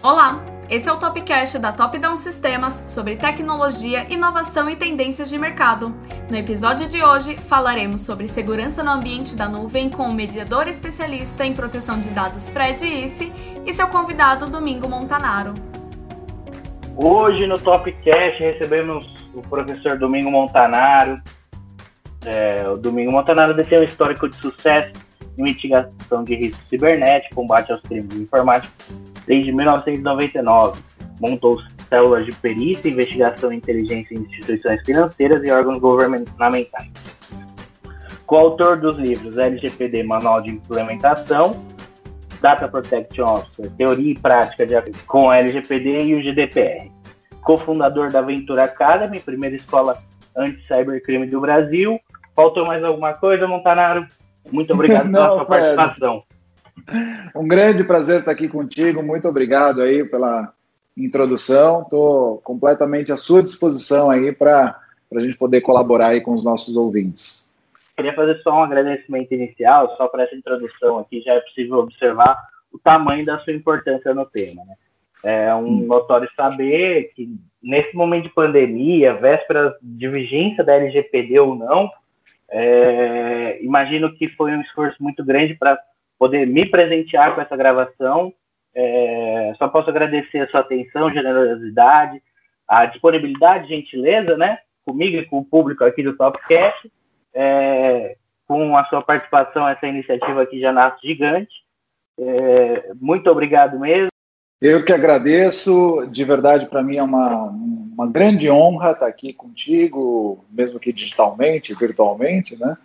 Olá, esse é o Topcast da Top Down Sistemas sobre tecnologia, inovação e tendências de mercado. No episódio de hoje, falaremos sobre segurança no ambiente da nuvem com o mediador especialista em proteção de dados Fred Isse e seu convidado Domingo Montanaro. Hoje no Topcast recebemos o professor Domingo Montanaro. É, o Domingo Montanaro detém um histórico de sucesso em mitigação de riscos cibernéticos, combate aos crimes informáticos desde 1999. Montou células de perícia, investigação e inteligência em instituições financeiras e órgãos governamentais. Coautor dos livros LGPD Manual de Implementação, Data Protection Officer, Teoria e Prática de, com LGPD e o GDPR. Cofundador da Ventura Academy, primeira escola anti-cybercrime do Brasil. Faltou mais alguma coisa, Montanaro? Muito obrigado pela sua participação. Um grande prazer estar aqui contigo. Muito obrigado aí pela introdução. Estou completamente à sua disposição aí para a gente poder colaborar aí com os nossos ouvintes. Queria fazer só um agradecimento inicial, só para essa introdução aqui, já é possível observar o tamanho da sua importância no tema. Né? É um hum. notório saber que nesse momento de pandemia, vésperas de vigência da LGPD ou não, é, imagino que foi um esforço muito grande para poder me presentear com essa gravação. É, só posso agradecer a sua atenção, generosidade, a disponibilidade, gentileza, né? Comigo e com o público aqui do Topcast. É, com a sua participação, essa iniciativa aqui já nasce gigante. É, muito obrigado mesmo. Eu que agradeço, de verdade, para mim é uma, uma grande honra estar aqui contigo, mesmo que digitalmente, virtualmente, né?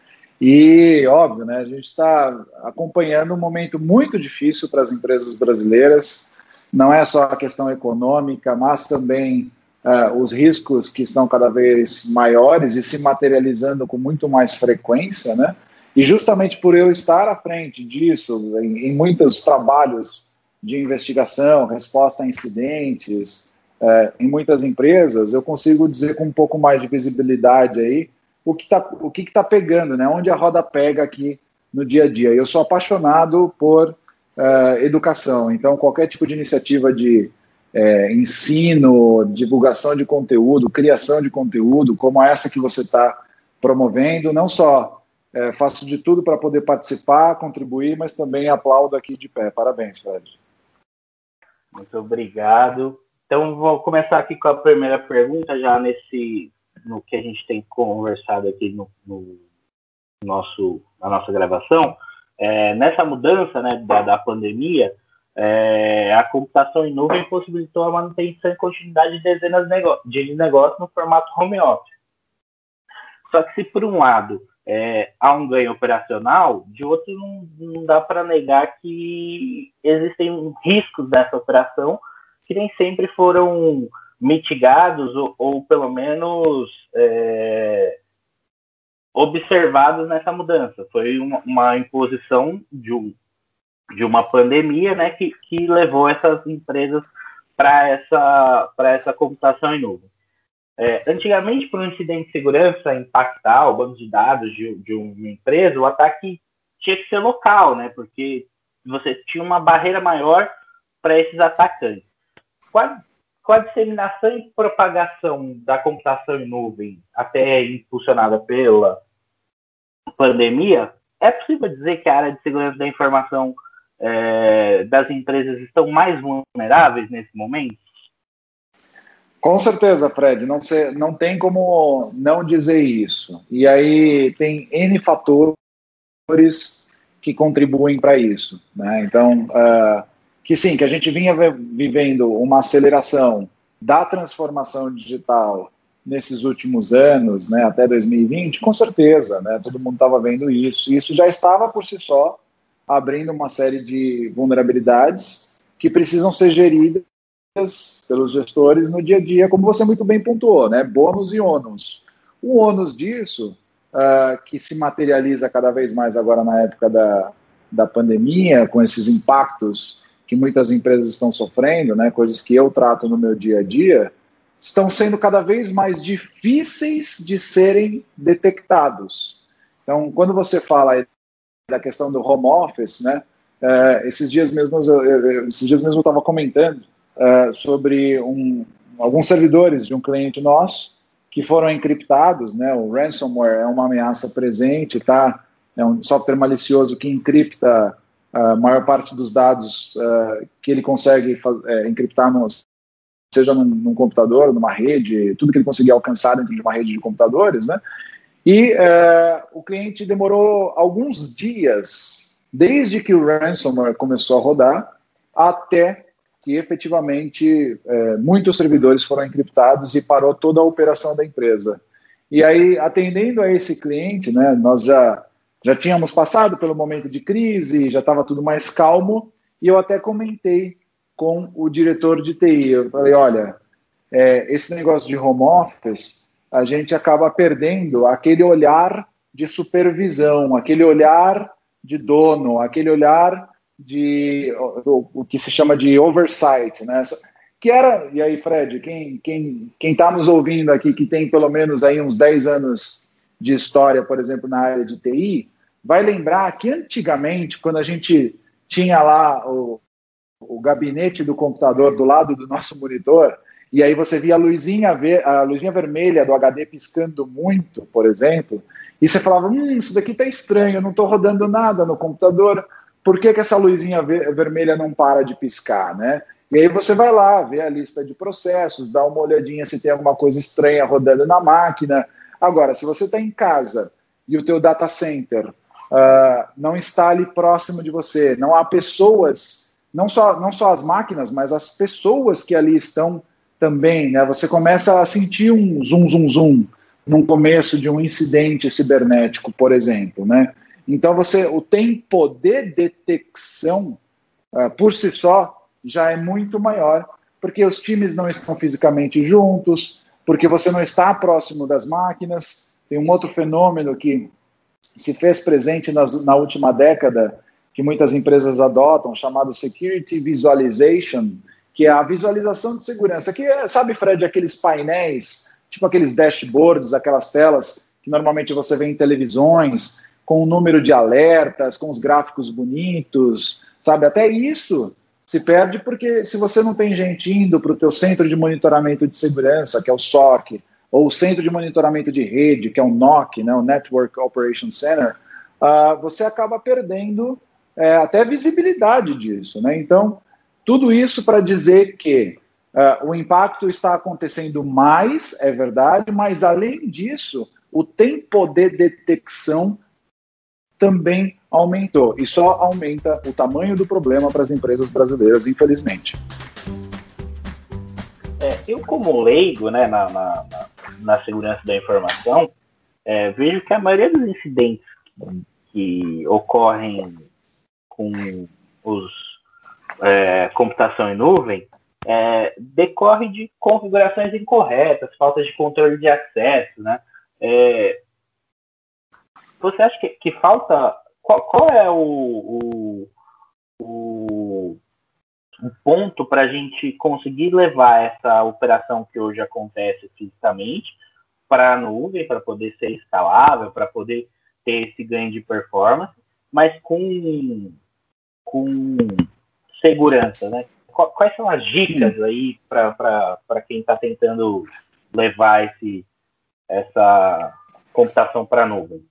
E, óbvio, né, a gente está acompanhando um momento muito difícil para as empresas brasileiras. Não é só a questão econômica, mas também uh, os riscos que estão cada vez maiores e se materializando com muito mais frequência, né? E justamente por eu estar à frente disso, em, em muitos trabalhos de investigação, resposta a incidentes, uh, em muitas empresas, eu consigo dizer com um pouco mais de visibilidade aí o que está o que está pegando, né? Onde a roda pega aqui no dia a dia. Eu sou apaixonado por uh, educação, então qualquer tipo de iniciativa de é, ensino, divulgação de conteúdo, criação de conteúdo, como essa que você está promovendo, não só é, faço de tudo para poder participar, contribuir, mas também aplaudo aqui de pé. Parabéns, Fred. Muito obrigado. Então, vou começar aqui com a primeira pergunta, já nesse no que a gente tem conversado aqui no, no nosso, na nossa gravação, é, nessa mudança né, da, da pandemia, é, a computação em nuvem possibilitou a manutenção e continuidade de dezenas de negócios no formato home office. Só que se por um lado é, há um ganho operacional, de outro não, não dá para negar que existem riscos dessa operação que nem sempre foram mitigados ou, ou pelo menos é, observados nessa mudança. Foi uma, uma imposição de, um, de uma pandemia né, que, que levou essas empresas para essa, essa computação em nuvem. É, antigamente, para um incidente de segurança impactar o banco de dados de, de uma empresa, o ataque tinha que ser local, né? Porque você tinha uma barreira maior para esses atacantes. Com a disseminação e propagação da computação em nuvem, até impulsionada pela pandemia, é possível dizer que a área de segurança da informação é, das empresas estão mais vulneráveis nesse momento? Com certeza, Fred, não, se, não tem como não dizer isso. E aí tem N fatores que contribuem para isso. Né? Então, uh, que sim, que a gente vinha vivendo uma aceleração da transformação digital nesses últimos anos, né, até 2020, com certeza, né, todo mundo estava vendo isso, e isso já estava por si só abrindo uma série de vulnerabilidades que precisam ser geridas pelos gestores no dia a dia, como você muito bem pontuou, né, bônus e ônus. O ônus disso, uh, que se materializa cada vez mais agora na época da, da pandemia, com esses impactos que muitas empresas estão sofrendo, né, coisas que eu trato no meu dia a dia, estão sendo cada vez mais difíceis de serem detectados. Então, quando você fala da questão do home office, né, é, esses dias mesmo eu, esses dias mesmo eu estava comentando uh, sobre um, alguns servidores de um cliente nosso que foram encriptados, né? O ransomware é uma ameaça presente, tá? É um software malicioso que encripta a maior parte dos dados uh, que ele consegue é, encriptar, seja num, num, computador, numa rede, tudo que ele conseguir alcançar dentro de uma rede de computadores, né? E uh, o cliente demorou alguns dias, desde que o ransomware começou a rodar, até que efetivamente é, muitos servidores foram encriptados e parou toda a operação da empresa. E aí, atendendo a esse cliente, né, nós já, já tínhamos passado pelo momento de crise, já estava tudo mais calmo, e eu até comentei com o diretor de TI. Eu falei: olha, é, esse negócio de home office, a gente acaba perdendo aquele olhar de supervisão, aquele olhar de dono, aquele olhar de o, o, que se chama de oversight, né? Que era, e aí, Fred, quem quem quem está nos ouvindo aqui que tem pelo menos aí uns 10 anos de história, por exemplo, na área de TI, vai lembrar que antigamente, quando a gente tinha lá o, o gabinete do computador do lado do nosso monitor, e aí você via a luzinha, ver, a luzinha vermelha do HD piscando muito, por exemplo, e você falava, hum, isso daqui tá estranho, não estou rodando nada no computador, por que, que essa luzinha ver vermelha não para de piscar, né? E aí você vai lá, vê a lista de processos, dá uma olhadinha se tem alguma coisa estranha rodando na máquina. Agora, se você está em casa e o teu data center uh, não está ali próximo de você, não há pessoas, não só, não só as máquinas, mas as pessoas que ali estão também, né? Você começa a sentir um zoom, zoom, zoom no começo de um incidente cibernético, por exemplo, né? Então você o tempo de detecção uh, por si só já é muito maior, porque os times não estão fisicamente juntos, porque você não está próximo das máquinas. Tem um outro fenômeno que se fez presente nas, na última década, que muitas empresas adotam, chamado Security Visualization, que é a visualização de segurança. Que é, sabe, Fred, aqueles painéis, tipo aqueles dashboards, aquelas telas que normalmente você vê em televisões, com o número de alertas, com os gráficos bonitos, sabe? Até isso se perde porque se você não tem gente indo para o teu centro de monitoramento de segurança, que é o SOC, ou o centro de monitoramento de rede, que é o NOC, né, o Network Operation Center, uh, você acaba perdendo é, até visibilidade disso, né? Então, tudo isso para dizer que uh, o impacto está acontecendo mais, é verdade, mas além disso, o tempo de detecção também aumentou. E só aumenta o tamanho do problema para as empresas brasileiras, infelizmente. É, eu, como leigo né, na, na, na segurança da informação, é, vejo que a maioria dos incidentes que, ocorrem com os é, computação em nuvem é, decorre de configurações incorretas, falta de controle de acesso, né? É, você acha que, que falta. Qual, qual é o, o, o, o ponto para a gente conseguir levar essa operação que hoje acontece fisicamente para a nuvem, para poder ser escalável, para poder ter esse ganho de performance, mas com, com segurança, né? Quais são as dicas aí para quem está tentando levar esse, essa computação para a nuvem?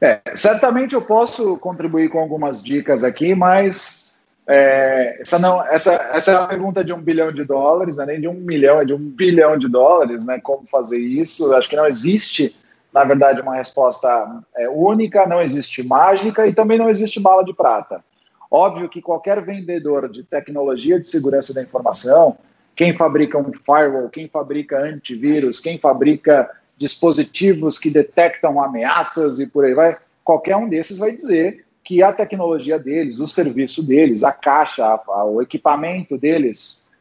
É, certamente eu posso contribuir com algumas dicas aqui, mas é, essa, não, essa, essa é a pergunta de um bilhão de dólares, não é nem de um milhão, é de um bilhão de dólares, né? Como fazer isso? Acho que não existe, na verdade, uma resposta é, única, não existe mágica e também não existe bala de prata. Óbvio que qualquer vendedor de tecnologia de segurança da informação, quem fabrica um firewall, quem fabrica antivírus, quem fabrica dispositivos que detectam ameaças e por aí vai, qualquer um desses vai dizer que a tecnologia deles, o serviço deles, a caixa, o equipamento deles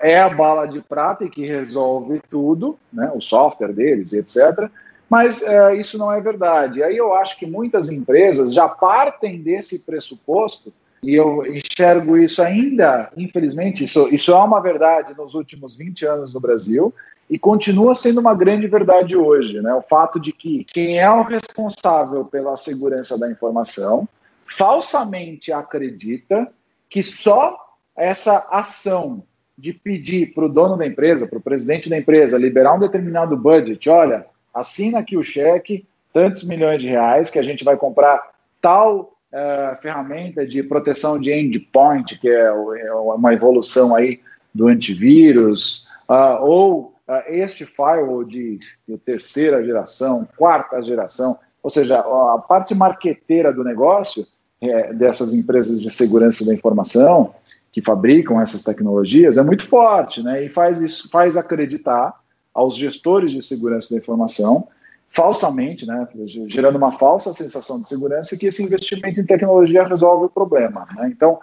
é a bala de prata e que resolve tudo, né, o software deles, etc. Mas é, isso não é verdade. Aí eu acho que muitas empresas já partem desse pressuposto e eu enxergo isso ainda, infelizmente, isso, isso é uma verdade nos últimos 20 anos no Brasil, e continua sendo uma grande verdade hoje, né? O fato de que quem é o responsável pela segurança da informação falsamente acredita que só essa ação de pedir para o dono da empresa, para o presidente da empresa, liberar um determinado budget, olha, assina aqui o cheque, tantos milhões de reais, que a gente vai comprar tal uh, ferramenta de proteção de endpoint, que é, é uma evolução aí do antivírus, uh, ou uh, este firewall de, de, terceira geração, quarta geração, ou seja, a parte marqueteira do negócio é, dessas empresas de segurança da informação que fabricam essas tecnologias é muito forte, né? E faz isso, faz acreditar aos gestores de segurança da informação falsamente, né, gerando uma falsa sensação de segurança que esse investimento em tecnologia resolve o problema. Né? Então,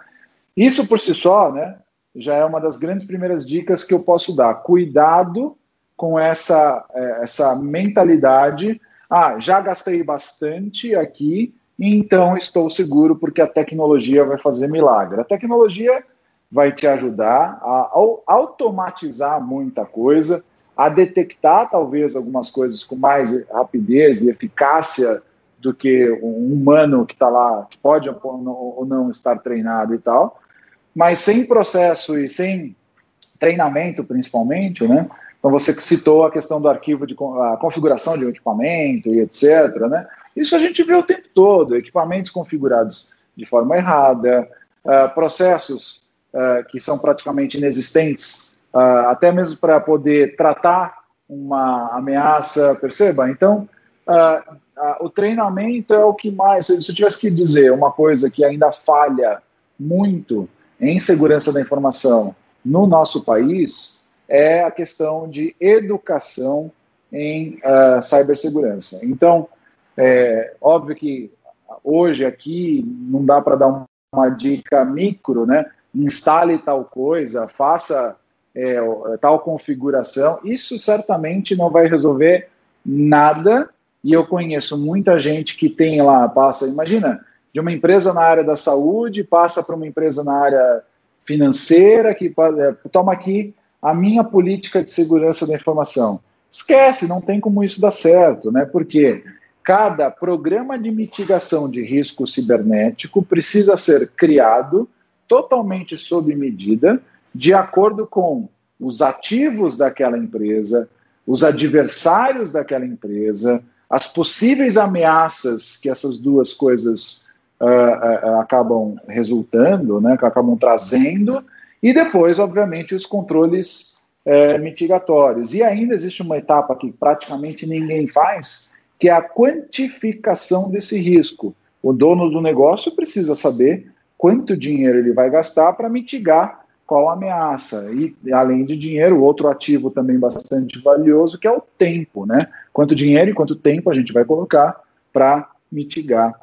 isso por si só, né, já é uma das grandes primeiras dicas que eu posso dar. Cuidado com essa, é, essa mentalidade. Ah, já gastei bastante aqui, então estou seguro porque a tecnologia vai fazer milagre. A tecnologia vai te ajudar a automatizar muita coisa, a detectar talvez algumas coisas com mais rapidez e eficácia do que um humano que está lá, que pode ou não estar treinado e tal, mas sem processo e sem treinamento, principalmente, né? Então você citou a questão do arquivo de a configuração de um equipamento e etc, né? Isso a gente vê o tempo todo, equipamentos configurados de forma errada, uh, processos uh, que são praticamente inexistentes uh, até mesmo para poder tratar uma ameaça, perceba? Então, o treinamento é o que mais, se eu tivesse que dizer uma coisa que ainda falha muito em segurança da informação no nosso país, é a questão de educação em uh, cibersegurança. Então, é óbvio que hoje aqui não dá para dar uma dica micro, né? Instale tal coisa, faça é, tal configuração, isso certamente não vai resolver nada. E eu conheço muita gente que tem lá, passa, imagina, de uma empresa na área da saúde, passa para uma empresa na área financeira, que é, toma aqui a minha política de segurança da informação. Esquece, não tem como isso dar certo, né? Porque cada programa de mitigação de risco cibernético precisa ser criado totalmente sob medida de acordo com os ativos daquela empresa, os adversários daquela empresa, as possíveis ameaças que essas duas coisas uh, uh, acabam resultando, né, acabam trazendo, e depois, obviamente, os controles uh, mitigatórios. E ainda existe uma etapa que praticamente ninguém faz, que é a quantificação desse risco. O dono do negócio precisa saber quanto dinheiro ele vai gastar para mitigar qual ameaça. E, além de dinheiro, outro ativo também bastante valioso, que é o tempo, né? Quanto dinheiro e quanto tempo a gente vai colocar para mitigar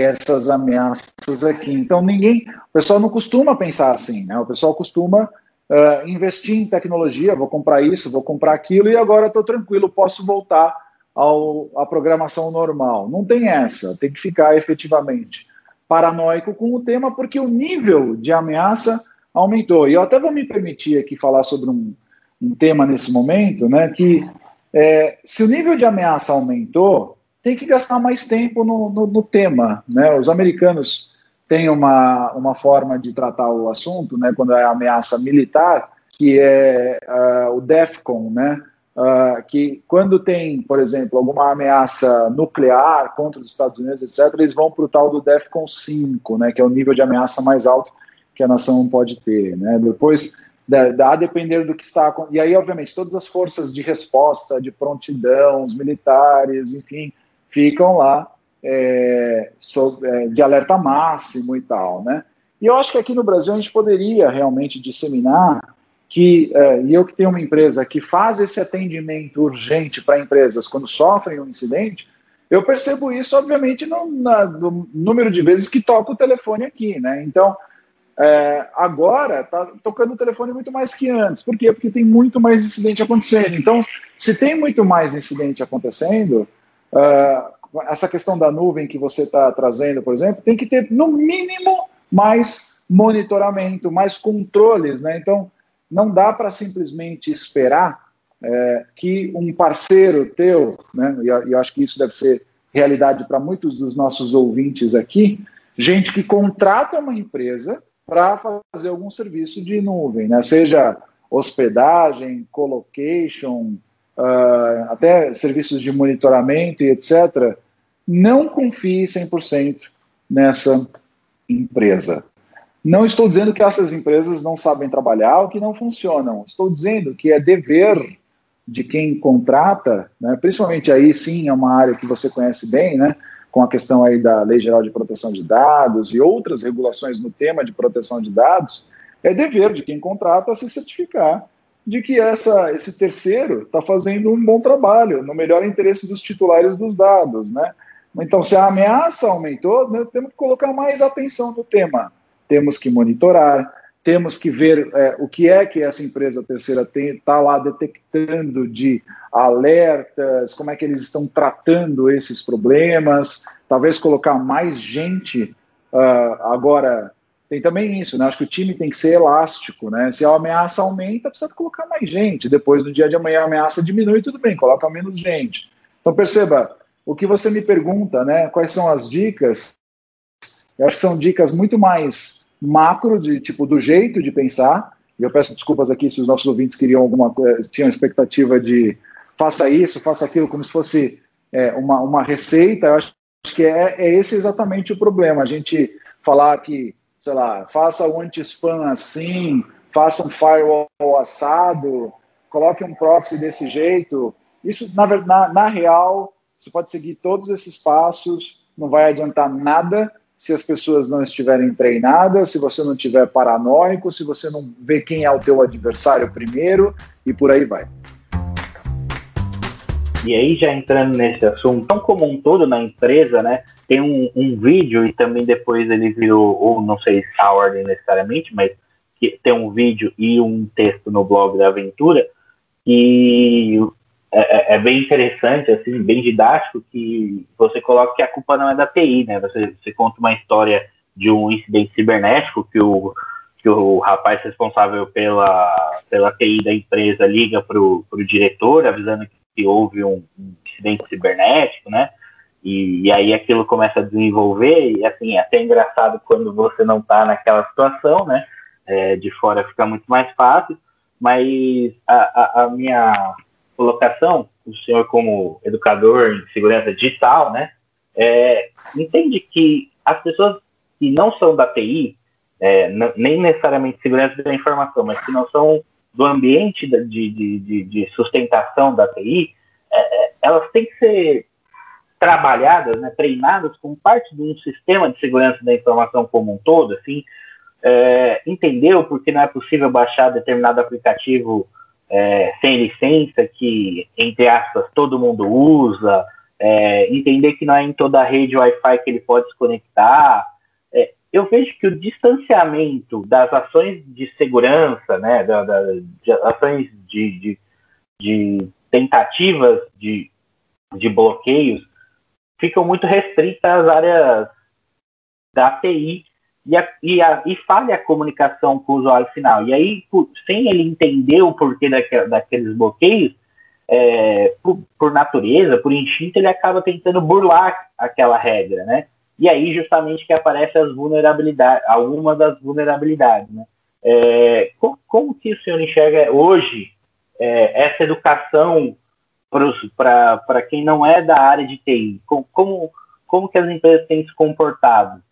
essas ameaças aqui. Então, ninguém, o pessoal não costuma pensar assim, né? O pessoal costuma uh, investir em tecnologia, vou comprar isso, vou comprar aquilo, e agora estou tranquilo, posso voltar ao, à programação normal. Não tem essa, tem que ficar efetivamente paranoico com o tema, porque o nível de ameaça aumentou. E eu até vou me permitir aqui falar sobre um, um tema nesse momento, né, que é, se o nível de ameaça aumentou, tem que gastar mais tempo no, no, no tema. Né? Os americanos têm uma, uma forma de tratar o assunto, né, quando é ameaça militar, que é uh, o DEFCON, né? Uh, que quando tem, por exemplo, alguma ameaça nuclear contra os Estados Unidos, etc., eles vão para o tal do DEFCON 5, né, que é o nível de ameaça mais alto que a nação pode ter. Né? Depois, da, a depender do que está. E aí, obviamente, todas as forças de resposta, de prontidão, os militares, enfim, ficam lá é, sob, é, de alerta máximo e tal. Né? E eu acho que aqui no Brasil a gente poderia realmente disseminar que, é, e eu que tenho uma empresa que faz esse atendimento urgente para empresas quando sofrem um incidente, eu percebo isso, obviamente, no, na, no número de vezes que toca o telefone aqui, né? Então, é, agora está tocando o telefone muito mais que antes. Por quê? Porque tem muito mais incidente acontecendo. Então, se tem muito mais incidente acontecendo, uh, essa questão da nuvem que você está trazendo, por exemplo, tem que ter, no mínimo, mais monitoramento, mais controles. Né? Então, não dá para simplesmente esperar é, que um parceiro teu, né, e eu acho que isso deve ser realidade para muitos dos nossos ouvintes aqui, gente que contrata uma empresa para fazer algum serviço de nuvem, né? seja hospedagem, colocation, uh, até serviços de monitoramento e etc., não confie 100% nessa empresa. Não estou dizendo que essas empresas não sabem trabalhar ou que não funcionam. Estou dizendo que é dever de quem contrata, né, principalmente aí sim é uma área que você conhece bem, né, com a questão aí da Lei Geral de Proteção de Dados e outras regulações no tema de proteção de dados, é dever de quem contrata se certificar de que essa, esse terceiro está fazendo um bom trabalho, no melhor interesse dos titulares dos dados, né? Então, se a ameaça aumentou, né, temos que colocar mais atenção no tema. Temos que monitorar, temos que ver é, o que é que essa empresa terceira está lá detectando de alertas, como é que eles estão tratando esses problemas, talvez colocar mais gente. Uh, agora, tem também isso, né? Acho que o time tem que ser elástico, né? Se a ameaça aumenta, precisa colocar mais gente. Depois, no dia de amanhã, a ameaça diminui, tudo bem, coloca menos gente. Então, perceba, o que você me pergunta, né? Quais são as dicas? Eu acho que são dicas muito mais macro, de tipo do jeito de pensar. E eu peço desculpas aqui se os nossos ouvintes queriam alguma coisa, tinham expectativa de faça isso, faça aquilo, como se fosse é, uma, uma receita. Eu acho que é, é esse exatamente o problema. A gente falar que, sei lá, faça o anti-spam assim, faça um firewall assado, coloque um proxy desse jeito. Isso, na, na, na real, você pode seguir todos esses passos, não vai adiantar nada se as pessoas não estiverem treinadas, se você não tiver paranoico, se você não vê quem é o teu adversário primeiro e por aí vai. E aí, já entrando nesse assunto, tão como um todo na empresa, né? Tem um, um vídeo e também depois ele virou, ou não sei se a ordem necessariamente, mas que tem um vídeo e um texto no blog da Aventura e é, é, é, bem interessante, assim, bem didático, que você coloca que a culpa não é da TI, né? Você, você conta uma história de um incidente cibernético que o, que o rapaz responsável pela, pela TI da empresa liga para o diretor, avisando que houve um, um, incidente cibernético, né? E, e, aí aquilo começa a desenvolver, e assim, é até engraçado quando você não está naquela situação, né? É, de fora fica muito mais fácil, mas a, a, a minha colocação, o senhor como educador em segurança digital, né, é, entende que as pessoas que não são da TI, é, nem necessariamente segurança da informação, mas que não são do ambiente de, de, de, de sustentação da TI, é, é, elas têm que ser trabalhadas, né, treinadas como parte de um sistema de segurança da informação como um todo, assim, é, entendeu porque não é possível baixar determinado aplicativo é, sem licença, que, entre aspas, todo mundo usa, é, entender que não é em toda a rede Wi-Fi que ele pode se conectar. Eu vejo que o distanciamento das ações de segurança, né, da, da de ações de, de, de, tentativas de, de bloqueios, ficam muito restritas às áreas da TI e, a, e, a, e falha a comunicação com o usuário final. E aí, sem ele entender o porquê daqueles, daqueles bloqueios, é, por, por, natureza, por instinto, ele acaba tentando burlar aquela regra, né? E aí, justamente, que aparecem as vulnerabilidades, algumas das vulnerabilidades, né? É, como, como, que o senhor enxerga hoje é, essa educação para quem não é da área de TI? Como, como, como que as empresas têm se comportado?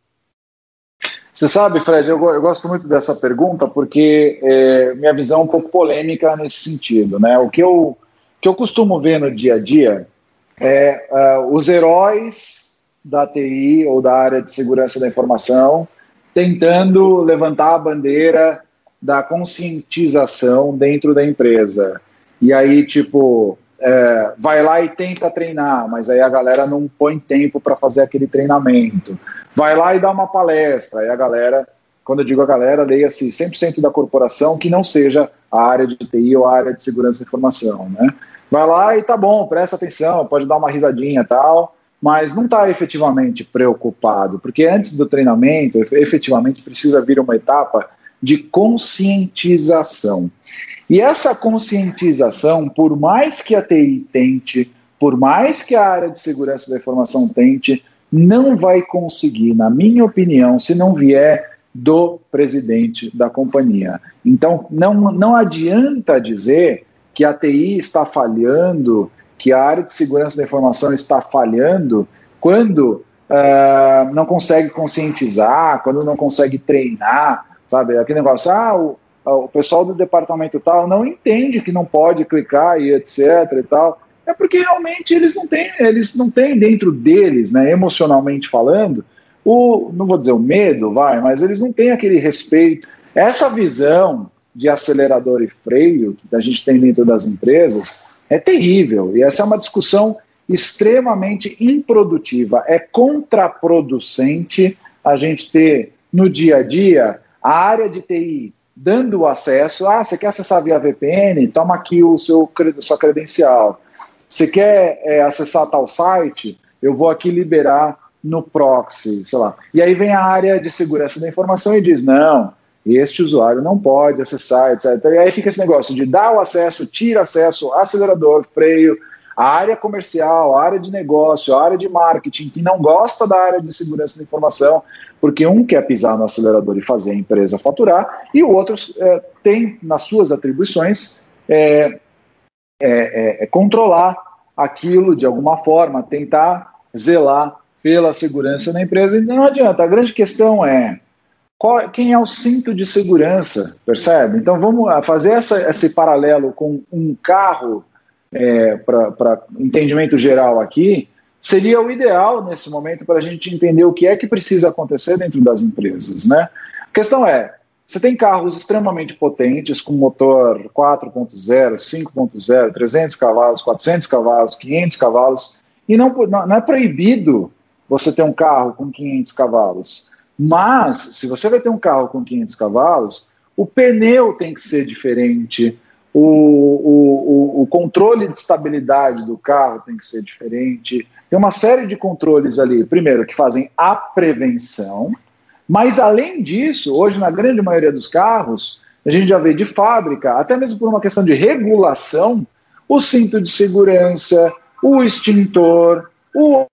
Você sabe, Fred, eu, eu, gosto muito dessa pergunta porque é, minha visão é um pouco polêmica nesse sentido. Né? O que eu, que eu costumo ver no dia a dia é uh, os heróis da TI ou da área de segurança da informação tentando levantar a bandeira da conscientização dentro da empresa. E aí, tipo, é, vai lá e tenta treinar, mas aí a galera não põe tempo para fazer aquele treinamento. Vai lá e dá uma palestra, aí a galera, quando eu digo a galera, leia-se 100% da corporação que não seja a área de TI ou a área de segurança da informação, né? Vai lá e tá bom, presta atenção, pode dar uma risadinha e tal, mas não está efetivamente preocupado, porque antes do treinamento, efetivamente precisa vir uma etapa de conscientização. E essa conscientização, por mais que a TI tente, por mais que a área de segurança da informação tente, não vai conseguir, na minha opinião, se não vier do presidente da companhia. Então, não, não adianta dizer que a TI está falhando, que a área de segurança da informação está falhando, quando uh, não consegue conscientizar, quando não consegue treinar, sabe? Aquele negócio, ah, o, o pessoal do departamento tal não entende que não pode clicar e etc e tal. É porque realmente eles não têm, eles não têm dentro deles, né, emocionalmente falando, o, não vou dizer o medo, vai, mas eles não têm aquele respeito. Essa visão de acelerador e freio que a gente tem dentro das empresas é terrível. E essa é uma discussão extremamente improdutiva. É contraproducente a gente ter no dia a dia a área de TI dando acesso. Ah, você quer acessar via VPN? Toma aqui o seu sua credencial. Você quer é, acessar tal site? Eu vou aqui liberar no proxy, sei lá. E aí vem a área de segurança da informação e diz: não, este usuário não pode acessar, etc. E aí fica esse negócio de dar o acesso, tira acesso, acelerador, freio, a área comercial, a área de negócio, a área de marketing, que não gosta da área de segurança da informação, porque um quer pisar no acelerador e fazer a empresa faturar, e o outro é, tem nas suas atribuições é, é, é controlar aquilo de alguma forma, tentar zelar pela segurança da empresa. E não adianta, a grande questão é qual, quem é o cinto de segurança, percebe? Então vamos fazer essa, esse paralelo com um carro é, para entendimento geral aqui, seria o ideal nesse momento para a gente entender o que é que precisa acontecer dentro das empresas. Né? A questão é, você tem carros extremamente potentes, com motor 4.0, 5.0, 300 cavalos, 400 cavalos, 500 cavalos, e não, não é proibido você ter um carro com 500 cavalos. Mas, se você vai ter um carro com 500 cavalos, o pneu tem que ser diferente, o, o, o, controle de estabilidade do carro tem que ser diferente. Tem uma série de controles ali, primeiro, que fazem a prevenção, mas além disso, hoje, na grande maioria dos carros, a gente já vê de fábrica, até mesmo por uma questão de regulação, o cinto de segurança, o extintor, o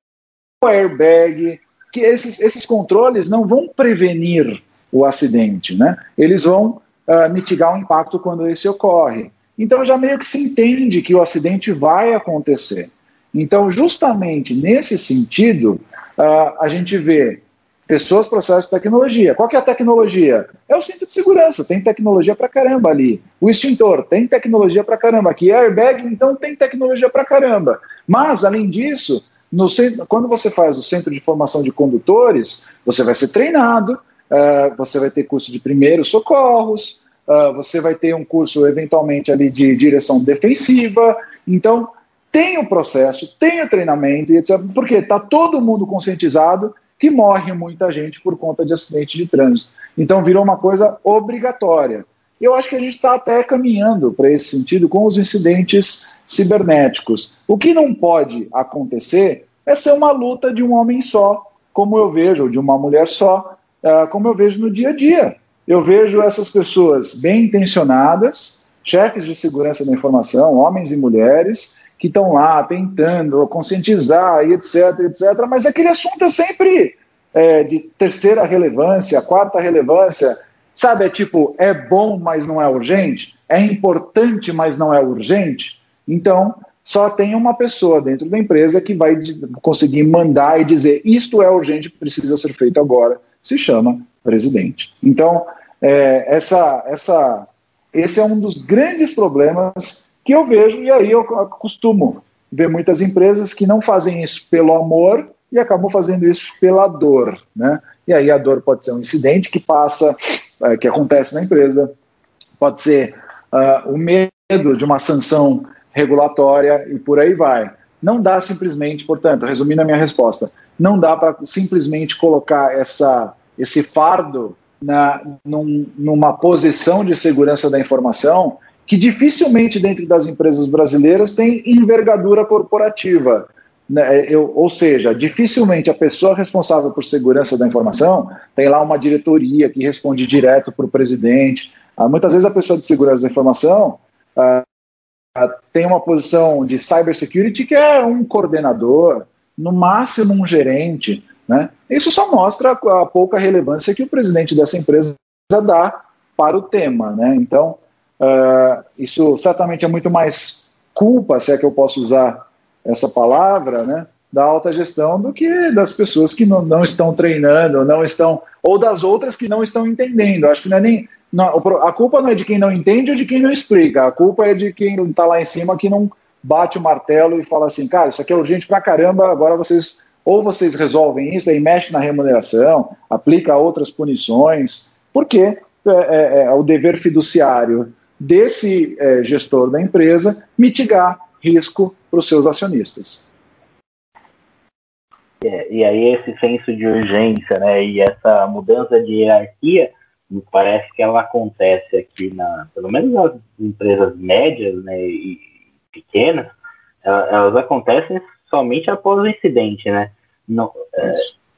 airbag, que esses, esses controles não vão prevenir o acidente, né? Eles vão uh, mitigar o impacto quando esse ocorre. Então já meio que se entende que o acidente vai acontecer. Então, justamente nesse sentido, uh, a gente vê pessoas, processos, tecnologia. Qual que é a tecnologia? É o cinto de segurança, tem tecnologia para caramba ali. O extintor tem tecnologia para caramba aqui. Airbag, então, tem tecnologia para caramba. Mas, além disso, no quando você faz o centro de formação de condutores, você vai ser treinado, uh, você vai ter curso de primeiros socorros, uh, você vai ter um curso eventualmente ali de direção defensiva. Então, tem o processo, tem o treinamento, etc. Porque está todo mundo conscientizado que morre muita gente por conta de acidente de trânsito. Então, virou uma coisa obrigatória. Eu acho que a gente está até caminhando para esse sentido com os incidentes cibernéticos. O que não pode acontecer é ser uma luta de um homem só, como eu vejo, ou de uma mulher só, uh, como eu vejo no dia a dia. Eu vejo essas pessoas bem intencionadas, chefes de segurança da informação, homens e mulheres, que estão lá tentando conscientizar e etc, etc, mas aquele assunto é sempre é, de terceira relevância, quarta relevância, Sabe, é tipo, é bom, mas não é urgente? É importante, mas não é urgente? Então, só tem uma pessoa dentro da empresa que vai conseguir mandar e dizer isto é urgente, precisa ser feito agora. Se chama presidente. Então, é, essa, essa, esse é um dos grandes problemas que eu vejo, e aí eu costumo ver muitas empresas que não fazem isso pelo amor e acabam fazendo isso pela dor. Né? E aí a dor pode ser um incidente que passa é, que acontece na empresa, pode ser uh, o medo de uma sanção regulatória e por aí vai. Não dá simplesmente, portanto, resumindo a minha resposta, não dá para simplesmente colocar essa, esse fardo na, num, numa posição de segurança da informação que dificilmente dentro das empresas brasileiras tem envergadura corporativa. Né, eu, ou seja, dificilmente a pessoa responsável por segurança da informação tem lá uma diretoria que responde direto para o presidente. Ah, muitas vezes a pessoa de segurança da informação ah, ah, tem uma posição de cybersecurity que é um coordenador, no máximo um gerente, né? Isso só mostra a pouca relevância que o presidente dessa empresa dá para o tema. Né? Então, uh, isso certamente é muito mais culpa, se é que eu posso usar essa palavra, né, da alta gestão do que das pessoas que não, não estão treinando, não estão, ou das outras que não estão entendendo. Acho que não é nem. Não, a culpa não é de quem não entende ou de quem não explica, a culpa é de quem está lá em cima que não bate o martelo e fala assim, cara, isso aqui é urgente pra caramba, agora vocês ou vocês resolvem isso, aí mexe na remuneração, aplica outras punições, porque é, é, é o dever fiduciário desse é, gestor da empresa mitigar risco para os seus acionistas. É, e aí esse senso de urgência, né, e essa mudança de hierarquia, me parece que ela acontece aqui na, pelo menos nas empresas médias, né, e pequenas, elas acontecem somente após o incidente, né? Não, é,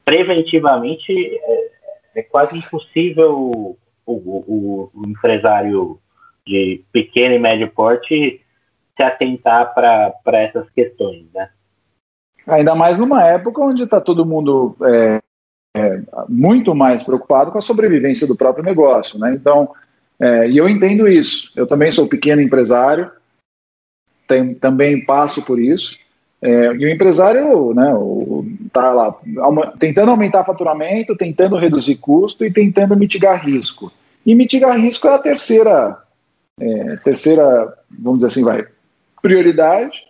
preventivamente é, é, quase impossível o, o, o, empresário de pequeno e médio porte se atentar para essas questões, né? Ainda mais numa época onde está todo mundo é, é, muito mais preocupado com a sobrevivência do próprio negócio, né? Então, é, e eu entendo isso. Eu também sou pequeno empresário, tem, também passo por isso. É, e o empresário né, está lá tentando aumentar faturamento, tentando reduzir custo e tentando mitigar risco. E mitigar risco é a terceira, é, terceira vamos dizer assim, vai, prioridade.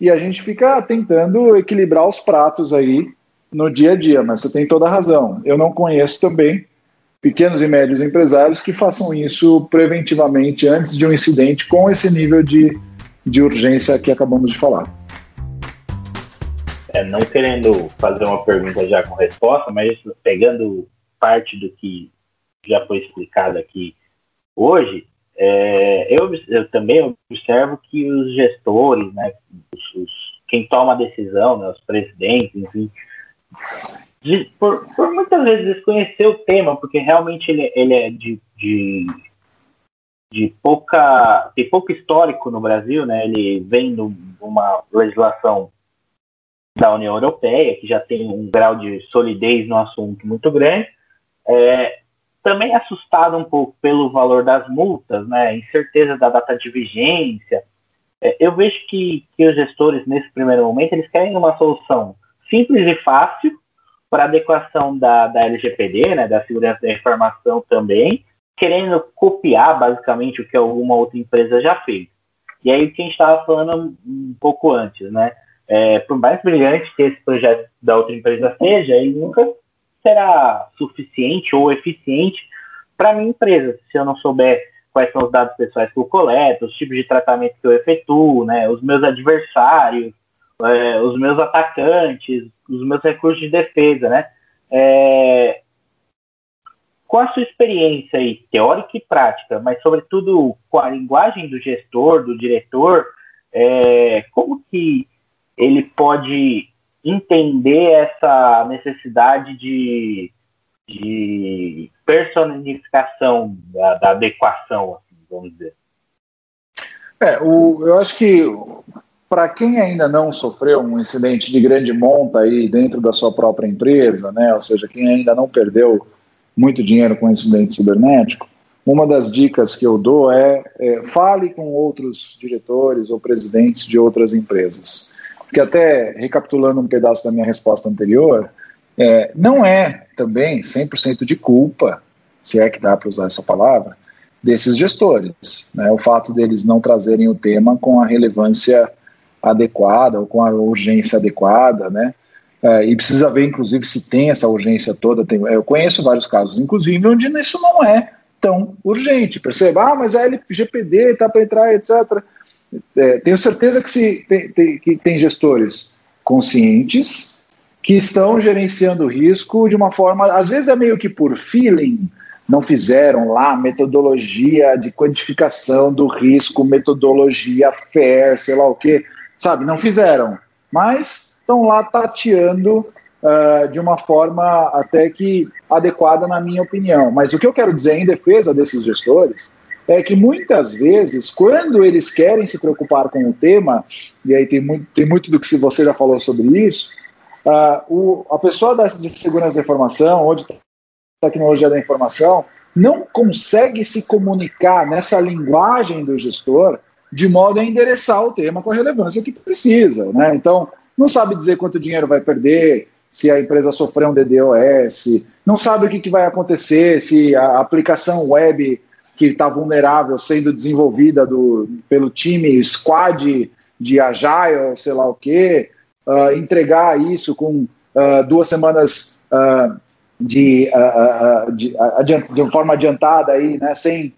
E a gente fica tentando equilibrar os pratos aí no dia a dia, mas você tem toda a razão. Eu não conheço também pequenos e médios empresários que façam isso preventivamente antes de um incidente com esse nível de de urgência que acabamos de falar. É, não querendo fazer uma pergunta já com resposta, mas pegando parte do que já foi explicado aqui hoje, é, eu, eu, também observo que os gestores, né, os, os, quem toma a decisão, né, os presidentes, enfim, de, por, por, muitas vezes desconhecer o tema, porque realmente ele, ele é de, de de pouca tem pouco histórico no Brasil, né? Ele vem de uma legislação da União Europeia que já tem um grau de solidez no assunto muito grande. É, também assustado um pouco pelo valor das multas, né? Incerteza da data de vigência. É, eu vejo que, que os gestores nesse primeiro momento eles querem uma solução simples e fácil para adequação da, da LGPD, né? Da segurança da informação também querendo copiar basicamente o que alguma outra empresa já fez. E aí o que a gente estava falando um pouco antes, né? É, por mais brilhante que esse projeto da outra empresa seja, ele nunca será suficiente ou eficiente para minha empresa, se eu não souber quais são os dados pessoais que eu coleto, os tipos de tratamento que eu efetuo, né, os meus adversários, é, os meus atacantes, os meus recursos de defesa, né? É, com a sua experiência aí, teórica e prática, mas sobretudo com a linguagem do gestor, do diretor, é, como que ele pode entender essa necessidade de, de personificação da, da adequação, assim, vamos dizer? É, o, eu acho que para quem ainda não sofreu um incidente de grande monta aí dentro da sua própria empresa, né, ou seja, quem ainda não perdeu muito dinheiro com incidente cibernético, uma das dicas que eu dou é, é, fale com outros diretores ou presidentes de outras empresas. Porque até recapitulando um pedaço da minha resposta anterior, é, não é também 100% de culpa, se é que dá para usar essa palavra, desses gestores. Né? O fato deles não trazerem o tema com a relevância adequada ou com a urgência adequada, né? É, e precisa ver, inclusive, se tem essa urgência toda. Tem, eu conheço vários casos, inclusive, onde isso não é tão urgente. Perceba, ah, mas a LGPD está para entrar, etc. É, tenho certeza que, se, tem, tem, que tem gestores conscientes que estão gerenciando o risco de uma forma, às vezes é meio que por feeling, não fizeram lá metodologia de quantificação do risco, metodologia fair, sei lá o que, sabe? Não fizeram. Mas estão lá tateando uh, de uma forma até que adequada, na minha opinião. Mas o que eu quero dizer em defesa desses gestores é que muitas vezes, quando eles querem se preocupar com o tema, e aí tem muito, tem muito do que você já falou sobre isso, uh, o, a pessoa da, de segurança da informação ou de tecnologia da informação não consegue se comunicar nessa linguagem do gestor de modo a endereçar o tema com a relevância que precisa. Né? Então, não sabe dizer quanto dinheiro vai perder, se a empresa sofrer um DDoS, não sabe o que, que vai acontecer se a aplicação web que está vulnerável sendo desenvolvida do, pelo time squad de Agile, sei lá o quê, uh, entregar isso com uh, duas semanas uh, de, de, de, forma adiantada aí, né, sem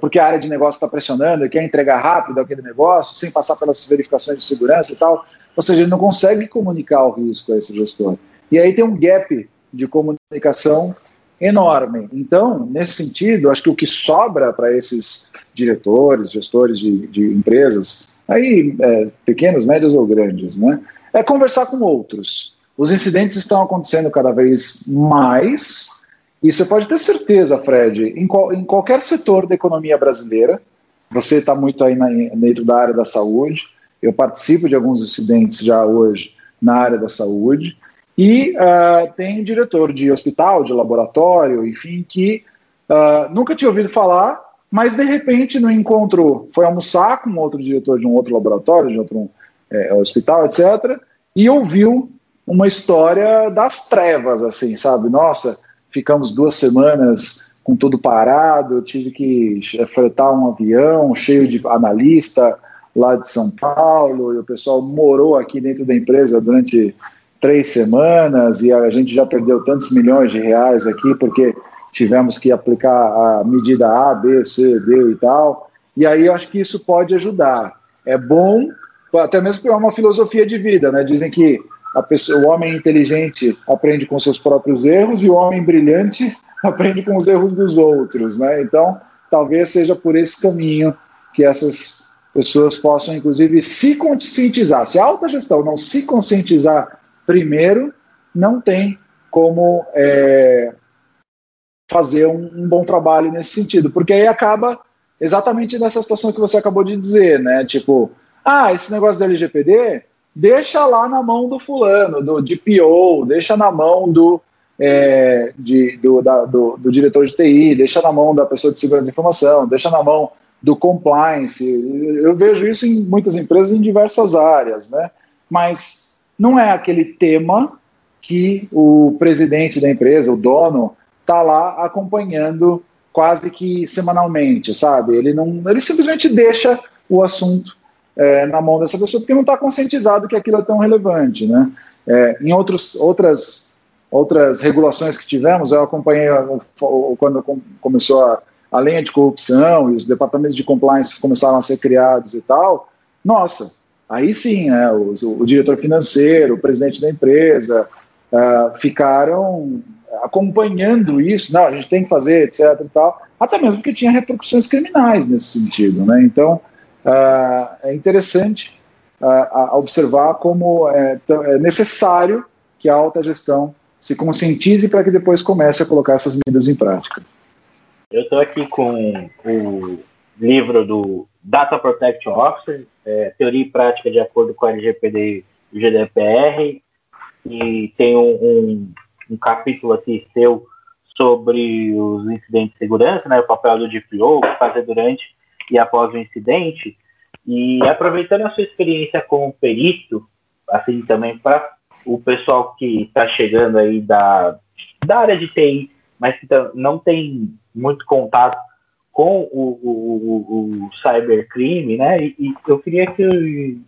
porque a área de negócio está pressionando e quer entregar rápido aquele negócio, sem passar pelas verificações de segurança e tal. Ou seja, ele não consegue comunicar o risco a esse gestor. E aí tem um gap de comunicação enorme. Então, nesse sentido, acho que o que sobra para esses diretores, gestores de, de empresas, aí é, pequenos, médios ou grandes, né, é conversar com outros. Os incidentes estão acontecendo cada vez mais, e você pode ter certeza, Fred, em, qual, em qualquer setor da economia brasileira, você está muito aí na, dentro da área da saúde, eu participo de alguns incidentes já hoje na área da saúde, e uh, tem diretor de hospital, de laboratório, enfim, que uh, nunca tinha ouvido falar, mas de repente no encontro foi almoçar com outro diretor de um outro laboratório, de outro é, hospital, etc., e ouviu uma história das trevas, assim, sabe? Nossa, ficamos duas semanas com tudo parado, eu tive que fretar um avião cheio de analista lá de São Paulo, e o pessoal morou aqui dentro da empresa durante três semanas e a gente já perdeu tantos milhões de reais aqui porque tivemos que aplicar a medida A, B, C, D e tal. E aí eu acho que isso pode ajudar. É bom, até mesmo porque é uma filosofia de vida, né? Dizem que a pessoa, o homem inteligente aprende com seus próprios erros e o homem brilhante aprende com os erros dos outros, né? Então, talvez seja por esse caminho que essas pessoas possam, inclusive, se conscientizar. Se a alta gestão não se conscientizar primeiro, não tem como é, fazer um, um, bom trabalho nesse sentido, porque aí acaba exatamente nessa situação que você acabou de dizer, né? Tipo, ah, esse negócio do LGPD, deixa lá na mão do fulano, do DPO, deixa na mão do, é, de, do, da, do, do, diretor de TI, deixa na mão da pessoa de segurança de informação, deixa na mão do compliance. Eu vejo isso em muitas empresas em diversas áreas, né? Mas não é aquele tema que o presidente da empresa, o dono, está lá acompanhando quase que semanalmente, sabe? Ele não, ele simplesmente deixa o assunto é, na mão dessa pessoa porque não está conscientizado que aquilo é tão relevante, né? É, em outros, outras outras regulações que tivemos, eu acompanhei quando começou a, a linha de corrupção e os departamentos de compliance começaram a ser criados e tal. Nossa, Aí sim, né, o, o, diretor financeiro, o presidente da empresa, uh, ficaram acompanhando isso. Não, a gente tem que fazer, etc. E tal, até mesmo porque tinha repercussões criminais nesse sentido. Né? Então, uh, é interessante uh, observar como é, é, necessário que a alta gestão se conscientize para que depois comece a colocar essas medidas em prática. Eu estou aqui com o livro do Data Protection Officer, é, teoria e prática de acordo com a LGPD e o GDPR, e tem um, um, um, capítulo aqui seu sobre os incidentes de segurança, né, o papel do DPO, o que fazer durante e após o incidente, e aproveitando a sua experiência como perito, assim também para o pessoal que está chegando aí da, da área de TI, mas que não tem muito contato com o, o, o cybercrime, né? E, e, eu queria que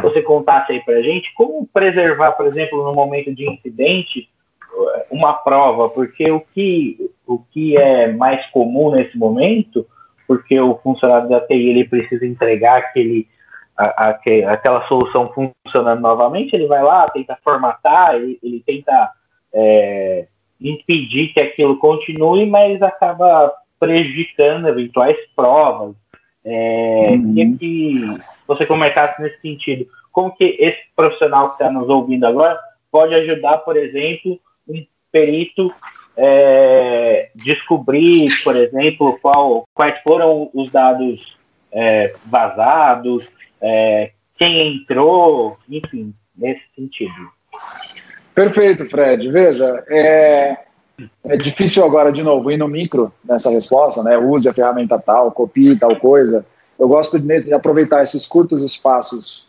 você contasse aí para gente como preservar, por exemplo, no momento de incidente, uma prova, porque o que, o que é mais comum nesse momento, porque o funcionário da TI ele precisa entregar aquele, a, a, aquela solução funcionando novamente, ele vai lá, tenta formatar, ele, ele tenta é, impedir que aquilo continue, mas acaba prejudicando eventuais provas. É, uhum. Queria que você comentasse nesse sentido. Como que esse profissional que está nos ouvindo agora pode ajudar, por exemplo, um perito é, descobrir, por exemplo, qual, quais foram os dados é, vazados, é, quem entrou, enfim, nesse sentido. Perfeito, Fred. Veja, é, é difícil agora, de novo, ir no micro nessa resposta, né? Use a ferramenta tal, copie tal coisa. Eu gosto de, aproveitar esses curtos espaços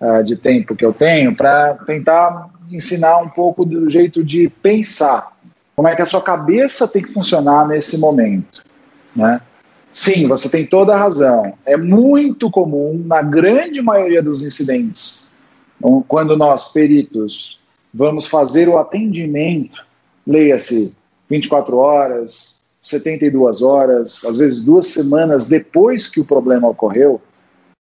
uh, de tempo que eu tenho para tentar ensinar um pouco do jeito de pensar. Como é que a sua cabeça tem que funcionar nesse momento, né? Sim, você tem toda a razão. É muito comum, na grande maioria dos incidentes, quando nós, peritos, vamos fazer o atendimento, leia-se 24 horas, 72 horas, às vezes duas semanas depois que o problema ocorreu,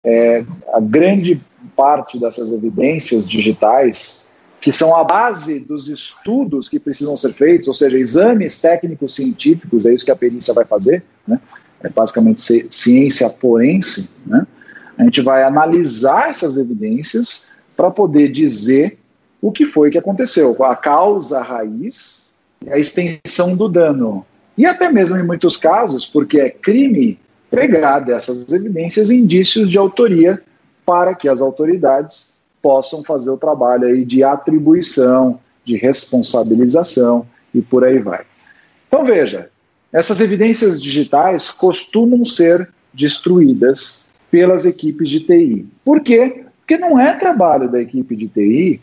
é, a grande parte dessas evidências digitais, que são a base dos estudos que precisam ser feitos, ou seja, exames técnicos científicos, é isso que a perícia vai fazer, né? é basicamente ciência forense, né? a gente vai analisar essas evidências para poder dizer o que foi que aconteceu, a causa raiz a extensão do dano. E até mesmo em muitos casos, porque é crime pegar dessas evidências indícios de autoria para que as autoridades possam fazer o trabalho aí de atribuição, de responsabilização e por aí vai. Então veja, essas evidências digitais costumam ser destruídas pelas equipes de TI. Por quê? Porque não é trabalho da equipe de TI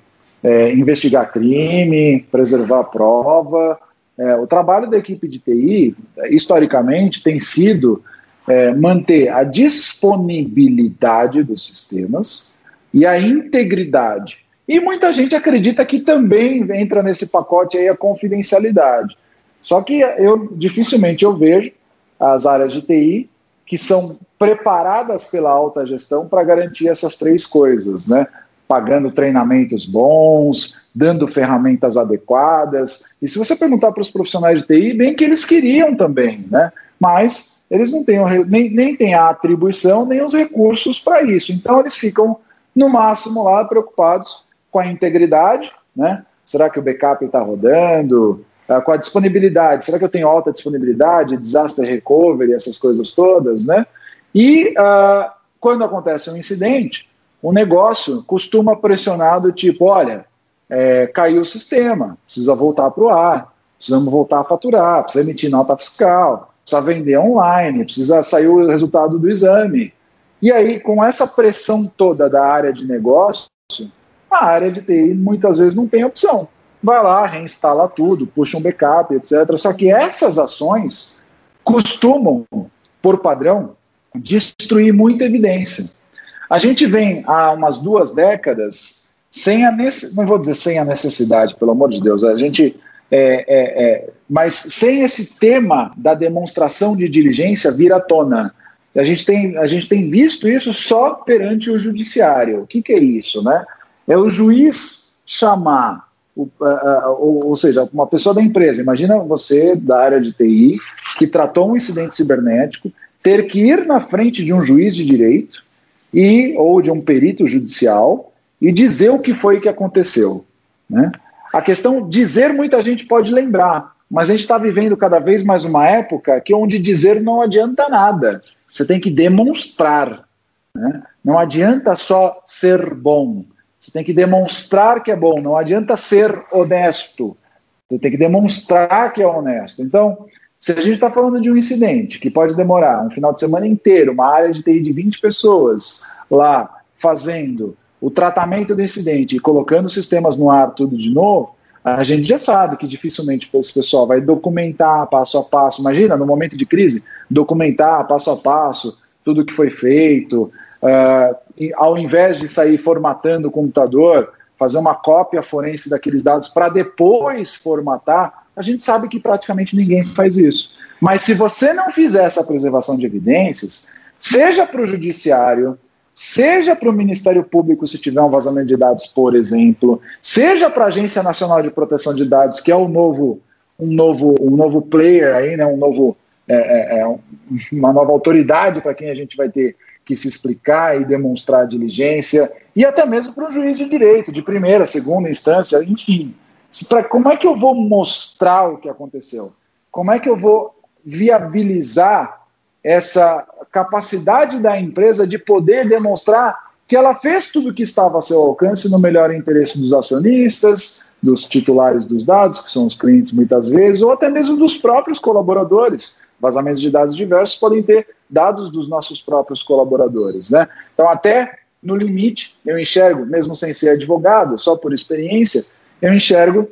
é, investigar crime, preservar prova. É, o trabalho da equipe de TI, historicamente, tem sido é, manter a disponibilidade dos sistemas e a integridade. E muita gente acredita que também entra nesse pacote aí a confidencialidade. Só que eu dificilmente eu vejo as áreas de TI que são preparadas pela alta gestão para garantir essas três coisas, né? Pagando treinamentos bons, dando ferramentas adequadas. E se você perguntar para os profissionais de TI, bem que eles queriam também, né? Mas eles não têm nem, nem têm a atribuição nem os recursos para isso. Então eles ficam no máximo lá preocupados com a integridade, né? Será que o backup está rodando? uh, com a disponibilidade. Será que eu tenho alta disponibilidade, disaster recovery, essas coisas todas, né? E uh, quando acontece um incidente, o negócio costuma pressionar do tipo, olha, é, caiu o sistema, precisa voltar para o ar, precisamos voltar a faturar, precisa emitir nota fiscal, precisa vender online, precisa sair o resultado do exame. E aí, com essa pressão toda da área de negócio, a área de TI muitas vezes não tem opção vai lá, reinstala tudo, puxa um backup, etc. Só que essas ações costumam, por padrão, destruir muita evidência. A gente vem há umas duas décadas sem a necessidade, não vou dizer sem a necessidade, pelo amor de Deus, a gente é, é, é, mas sem esse tema da demonstração de diligência vir à tona. A gente, tem, a gente tem visto isso só perante o judiciário. O que, que é isso? Né? É o juiz chamar ou, seja, uma pessoa da empresa, imagina você da área de TI que tratou um incidente cibernético, ter que ir na frente de um juiz de direito e ou de um perito judicial e dizer o que foi que aconteceu. Né? A questão dizer muita gente pode lembrar, mas a gente está vivendo cada vez mais uma época que onde dizer não adianta nada. Você tem que demonstrar. Né? Não adianta só ser bom. Você tem que demonstrar que é bom, não adianta ser honesto. Você tem que demonstrar que é honesto. Então, se a gente está falando de um incidente que pode demorar um final de semana inteiro, uma área de TI de 20 pessoas lá fazendo o tratamento do incidente e colocando sistemas no ar tudo de novo, a gente já sabe que dificilmente esse pessoal vai documentar passo a passo. Imagina, no momento de crise, documentar passo a passo tudo que foi feito, uh, ao invés de sair formatando o computador, fazer uma cópia forense daqueles dados para depois formatar, a gente sabe que praticamente ninguém faz isso. Mas se você não fizer essa preservação de evidências, seja para o judiciário, seja para o Ministério Público se tiver um vazamento de dados, por exemplo, seja para a Agência Nacional de Proteção de Dados, que é o novo, um novo, um novo player aí, né, um novo, é, é, é uma nova autoridade para quem a gente vai ter que se explicar e demonstrar diligência, e até mesmo para um juiz de direito, de primeira, segunda instância, enfim. Pra, como é que eu vou mostrar o que aconteceu? Como é que eu vou viabilizar essa capacidade da empresa de poder demonstrar que ela fez tudo o que estava a seu alcance no melhor interesse dos acionistas, dos titulares dos dados, que são os clientes muitas vezes, ou até mesmo dos próprios colaboradores. Vazamentos de dados diversos podem ter dados dos nossos próprios colaboradores. Né? Então, até no limite, eu enxergo, mesmo sem ser advogado, só por experiência, eu enxergo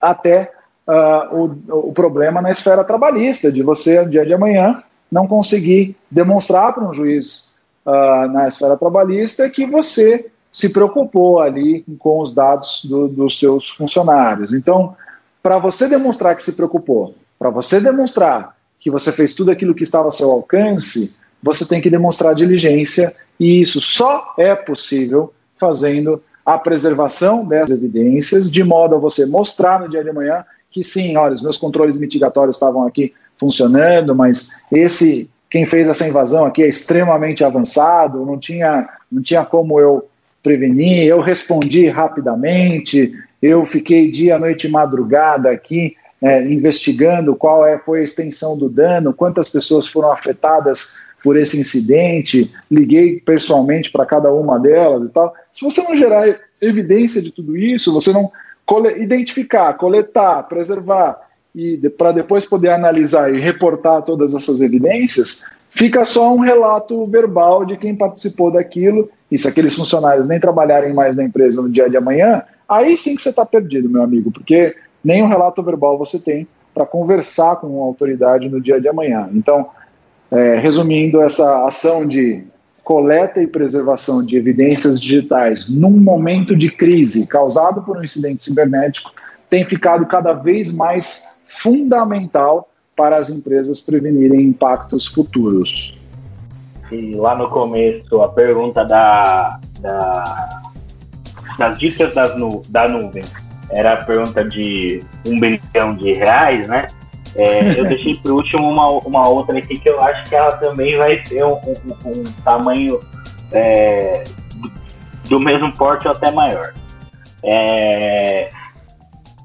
até uh, o, o problema na esfera trabalhista, de você, no dia de amanhã, não conseguir demonstrar para um juiz uh, na esfera trabalhista que você se preocupou ali com os dados do, dos seus funcionários. Então, para você demonstrar que se preocupou, para você demonstrar que você fez tudo aquilo que estava ao seu alcance, você tem que demonstrar diligência e isso só é possível fazendo a preservação dessas evidências, de modo a você mostrar no dia de amanhã que sim, olha, os meus controles mitigatórios estavam aqui funcionando, mas esse quem fez essa invasão aqui é extremamente avançado, não tinha, não tinha como eu prevenir, eu respondi rapidamente, eu fiquei dia, noite e madrugada aqui é, investigando qual é, foi a extensão do dano, quantas pessoas foram afetadas por esse incidente, liguei pessoalmente para cada uma delas e tal. Se você não gerar evidência de tudo isso, você não cole identificar, coletar, preservar e de, para depois poder analisar e reportar todas essas evidências, fica só um relato verbal de quem participou daquilo. E se aqueles funcionários nem trabalharem mais na empresa no dia de amanhã, aí sim que você está perdido, meu amigo, porque nem um relato verbal você tem para conversar com a autoridade no dia de amanhã. Então, é, resumindo, essa ação de coleta e preservação de evidências digitais num momento de crise causado por um incidente cibernético tem ficado cada vez mais fundamental para as empresas prevenirem impactos futuros. E lá no começo, a pergunta da, da das dicas das nu, da nuvem era a pergunta de um bilhão de reais, né? É, eu deixei por último uma, uma outra aqui que eu acho que ela também vai ter um, um, um tamanho é, do mesmo porte ou até maior. É,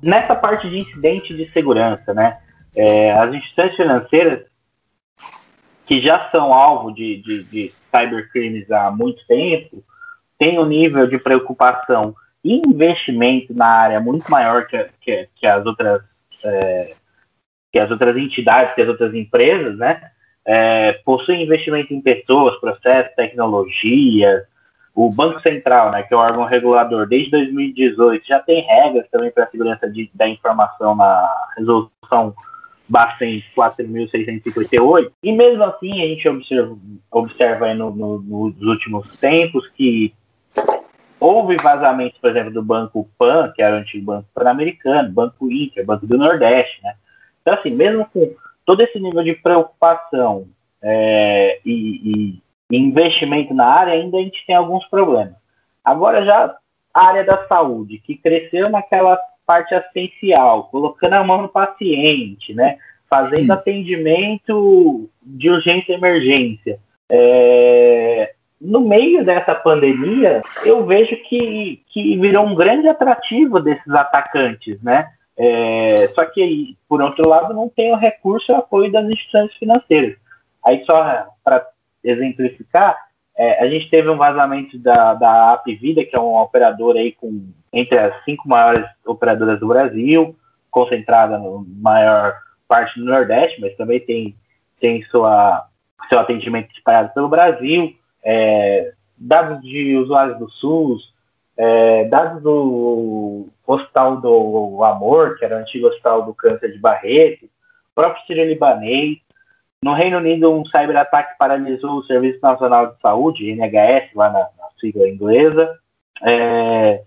nessa parte de incidente de segurança, né? É, as instituições financeiras que já são alvo de, de, de cybercrimes há muito tempo têm um nível de preocupação e investimento na área muito maior que, que, que as outras é, que as outras entidades, que as outras empresas, né, é, possuem investimento em pessoas, processos, tecnologia. O Banco Central, né, que é o órgão regulador, desde 2018 já tem regras também para a segurança de, da informação na resolução Bacen 4.658. E mesmo assim, a gente observa, observa no, no, nos últimos tempos que houve vazamentos, por exemplo, do Banco PAN, que era o antigo Banco Pan-Americano, Banco Inter, Banco do Nordeste, né? Então, assim, mesmo com todo esse nível de preocupação é, e, e, investimento na área, ainda a gente tem alguns problemas. Agora, já a área da saúde, que cresceu naquela parte assistencial, colocando a mão no paciente, né? Fazendo atendimento de urgência e emergência. É, no meio dessa pandemia, eu vejo que, que virou um grande atrativo desses atacantes, né? É, só que, por outro lado, não tem o recurso e o apoio das instituições financeiras. Aí, só para exemplificar, é, a gente teve um vazamento da, da App Vida, que é uma operadora aí com, entre as cinco maiores operadoras do Brasil, concentrada no maior parte do Nordeste, mas também tem, tem sua, seu atendimento espalhado pelo Brasil, é, dados de usuários do SUS, é, dados do Hospital do Amor, que era o antigo Hospital do Câncer de Barreto, o próprio Sírio Libanês. No Reino Unido, um cyberataque paralisou o Serviço Nacional de Saúde, NHS, lá na, na sigla inglesa. É,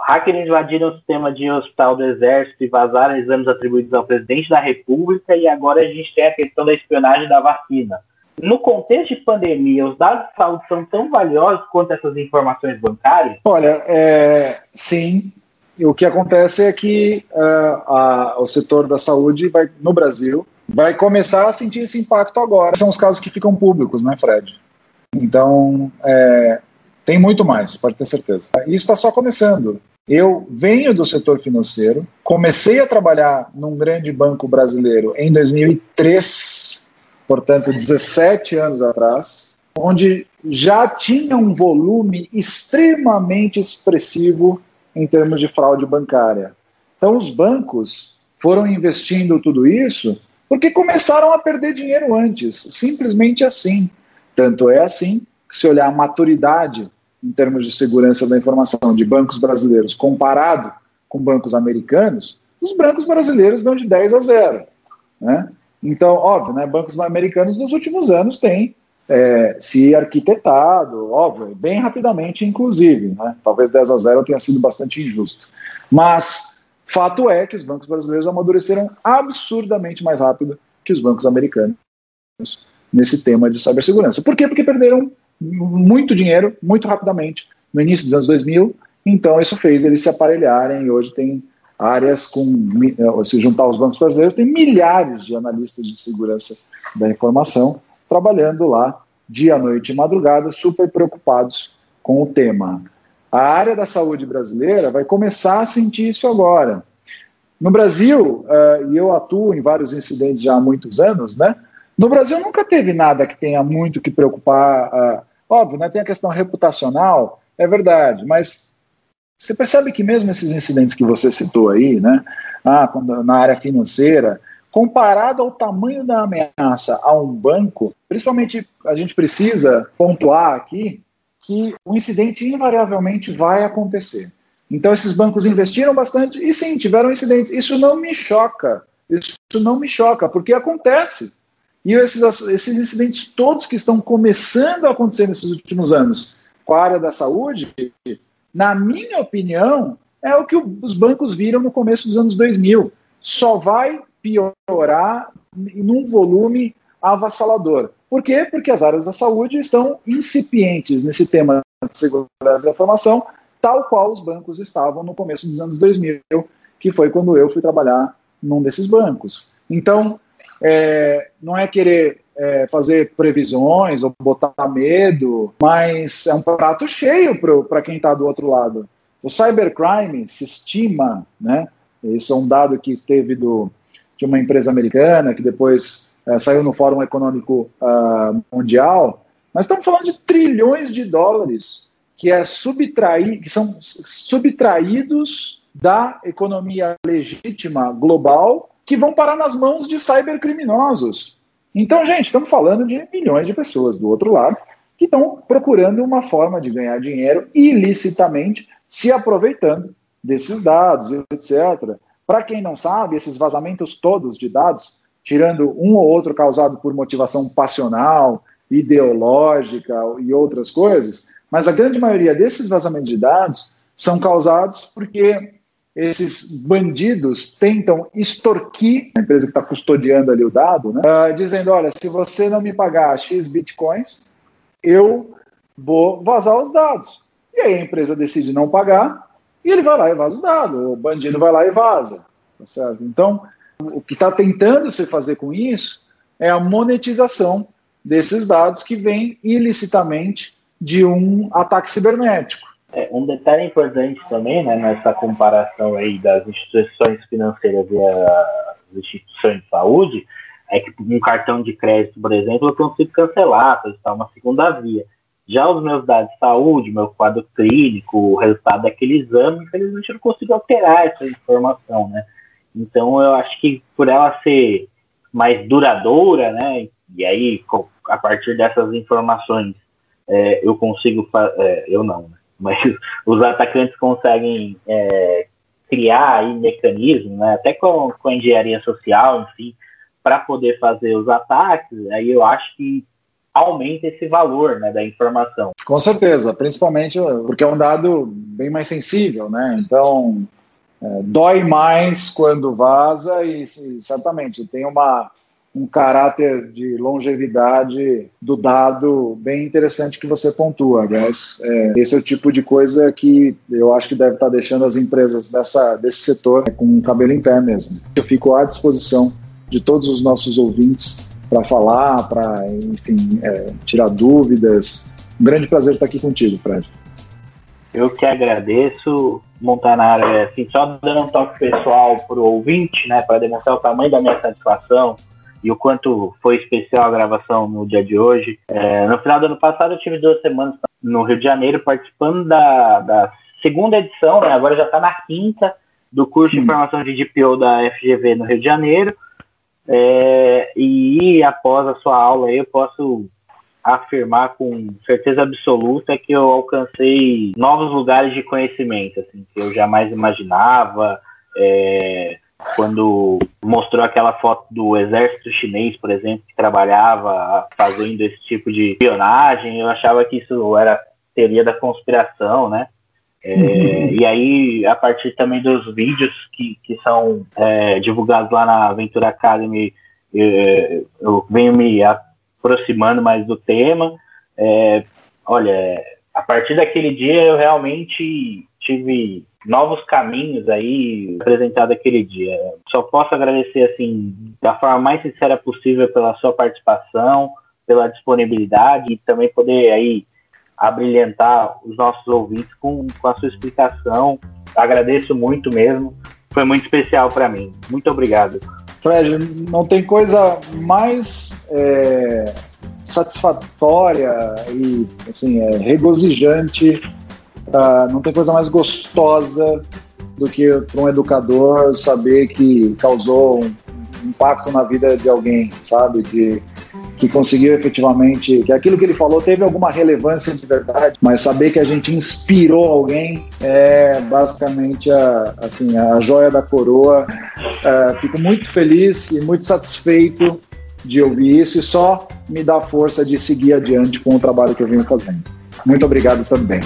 hackers invadiram o sistema de hospital do Exército e vazaram exames atribuídos ao presidente da República, e agora a gente tem a questão da espionagem da vacina. No contexto de pandemia, os dados de saúde são tão valiosos quanto essas informações bancárias? Olha, é, sim. O que acontece é que uh, a, o setor da saúde vai, no Brasil vai começar a sentir esse impacto agora. São os casos que ficam públicos, né, Fred? Então, é, tem muito mais, pode ter certeza. Isso está só começando. Eu venho do setor financeiro, comecei a trabalhar num grande banco brasileiro em 2003 portanto, 17 anos atrás. onde já tinha um volume extremamente expressivo em termos de fraude bancária. Então, os bancos foram investindo tudo isso porque começaram a perder dinheiro antes, simplesmente assim. Tanto é assim que, se olhar a maturidade em termos de segurança da informação de bancos brasileiros comparado com bancos americanos, os bancos brasileiros dão de 10 a 0. Né? Então, óbvio, né, bancos americanos nos últimos anos têm é, se arquitetado, óbvio, bem rapidamente, inclusive. Né? Talvez 10 a 0 tenha sido bastante injusto. Mas fato é que os bancos brasileiros amadureceram absurdamente mais rápido que os bancos americanos nesse tema de cibersegurança. Por quê? Porque perderam muito dinheiro muito rapidamente no início dos anos 2000. Então, isso fez eles se aparelharem e hoje tem áreas com, se juntar os bancos brasileiros, tem milhares de analistas de segurança da informação trabalhando lá dia, noite e madrugada, super preocupados com o tema. A área da saúde brasileira vai começar a sentir isso agora. No Brasil, uh, e eu atuo em vários incidentes já há muitos anos, né? No Brasil nunca teve nada que tenha muito que preocupar. Uh, óbvio, né? Tem a questão reputacional, é verdade, mas você percebe que mesmo esses incidentes que você citou aí, né? Ah, quando, na área financeira, comparado ao tamanho da ameaça a um banco, principalmente a gente precisa pontuar aqui que o incidente invariavelmente vai acontecer. Então esses bancos investiram bastante e sim, tiveram incidentes. Isso não me choca. Isso não me choca, porque acontece. E esses, esses incidentes todos que estão começando a acontecer nesses últimos anos com a área da saúde, na minha opinião, é o que os bancos viram no começo dos anos 2000. Só vai piorar num volume avassalador. Por quê? Porque as áreas da saúde estão incipientes nesse tema de segurança da informação, tal qual os bancos estavam no começo dos anos 2000, que foi quando eu fui trabalhar num desses bancos. Então, é, não é querer é, fazer previsões ou botar medo, mas é um prato cheio para quem está do outro lado. O cybercrime se estima, né? Esse é um dado que esteve do, de uma empresa americana, que depois uh, saiu no Fórum Econômico uh, Mundial, nós estamos falando de trilhões de dólares que, é subtrair, que são subtraídos da economia legítima global que vão parar nas mãos de cybercriminosos. Então, gente, estamos falando de milhões de pessoas do outro lado que estão procurando uma forma de ganhar dinheiro ilicitamente, se aproveitando desses dados, etc. Para quem não sabe, esses vazamentos todos de dados, tirando um ou outro causado por motivação passional, ideológica e outras coisas, mas a grande maioria desses vazamentos de dados são causados porque esses bandidos tentam extorquir a empresa que está custodiando ali o dado, né, uh, dizendo: olha, se você não me pagar X bitcoins, eu vou vazar os dados. E aí a empresa decide não pagar, e ele vai lá e vaza o dado, o bandido vai lá e vaza. Tá? Então, o que está tentando se fazer com isso é a monetização desses dados que vem ilicitamente de um ataque cibernético. É, um detalhe importante também, né, nessa comparação aí das instituições financeiras e as instituições de saúde, é que um cartão de crédito, por exemplo, eu consigo cancelar, está uma segunda via. Já os meus dados de saúde, meu quadro clínico, o resultado daquele exame, infelizmente eu não consigo alterar essa informação, né? Então eu acho que por ela ser mais duradoura, né? E aí, a partir dessas informações, é, eu consigo, é, eu não, né? mas os atacantes conseguem é, criar aí mecanismos, né? Até com, com a engenharia social, enfim, para poder fazer os ataques, aí eu acho que aumenta esse valor né, da informação. Com certeza, principalmente porque é um dado bem mais sensível, né? Então é, dói mais quando vaza e, certamente tem uma um caráter de longevidade do dado bem interessante que você pontua. Aliás, é, esse é o tipo de coisa que eu acho que deve estar deixando as empresas dessa, desse setor com o cabelo em pé mesmo. Eu fico à disposição de todos os nossos ouvintes para falar, para, enfim, é, tirar dúvidas. Um grande prazer estar aqui contigo, Fred. Eu que agradeço, Montanaro, é, assim, só dando um toque pessoal para o ouvinte, né, para demonstrar o tamanho da minha satisfação e o quanto foi especial a gravação no dia de hoje. É, no final do ano passado eu tive duas semanas no Rio de Janeiro participando da, da segunda edição, né? agora já está na quinta, do curso de hum. formação de DPO da FGV no Rio de Janeiro. É, e após a sua aula eu posso afirmar com certeza absoluta que eu alcancei novos lugares de conhecimento, assim, que eu jamais imaginava. É, quando mostrou aquela foto do exército chinês, por exemplo, que trabalhava fazendo esse tipo de espionagem, eu achava que isso era teoria da conspiração, né? É, uhum. E aí, a partir também dos vídeos que, que são é, divulgados lá na Aventura Academy, eu, eu, venho me aproximando mais do tema. É, olha, a partir daquele dia eu realmente tive novos caminhos aí apresentado aquele dia. Só posso agradecer assim da forma mais sincera possível pela sua participação, pela disponibilidade e também poder aí abrilhantar os nossos ouvintes com, com a sua explicação. Agradeço muito mesmo. Foi muito especial para mim. Muito obrigado. Fred, não tem coisa mais é, satisfatória e assim, é, regozijante Uh, não tem coisa mais gostosa do que para um educador saber que causou um impacto na vida de alguém, sabe? De que conseguiu efetivamente, que aquilo que ele falou teve alguma relevância de verdade, mas saber que a gente inspirou alguém é basicamente a, assim, a joia da coroa. Uh, fico muito feliz e muito satisfeito de ouvir isso e só me dá força de seguir adiante com o trabalho que eu venho fazendo. Muito obrigado também.